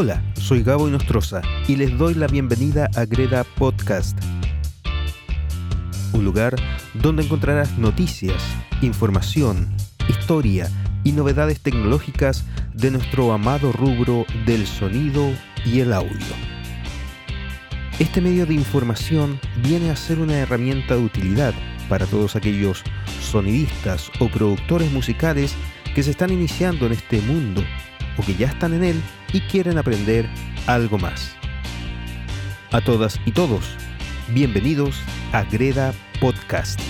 Hola, soy Gabo Inostroza y les doy la bienvenida a Greda Podcast, un lugar donde encontrarás noticias, información, historia y novedades tecnológicas de nuestro amado rubro del sonido y el audio. Este medio de información viene a ser una herramienta de utilidad para todos aquellos sonidistas o productores musicales que se están iniciando en este mundo que ya están en él y quieren aprender algo más. A todas y todos, bienvenidos a Greda Podcast.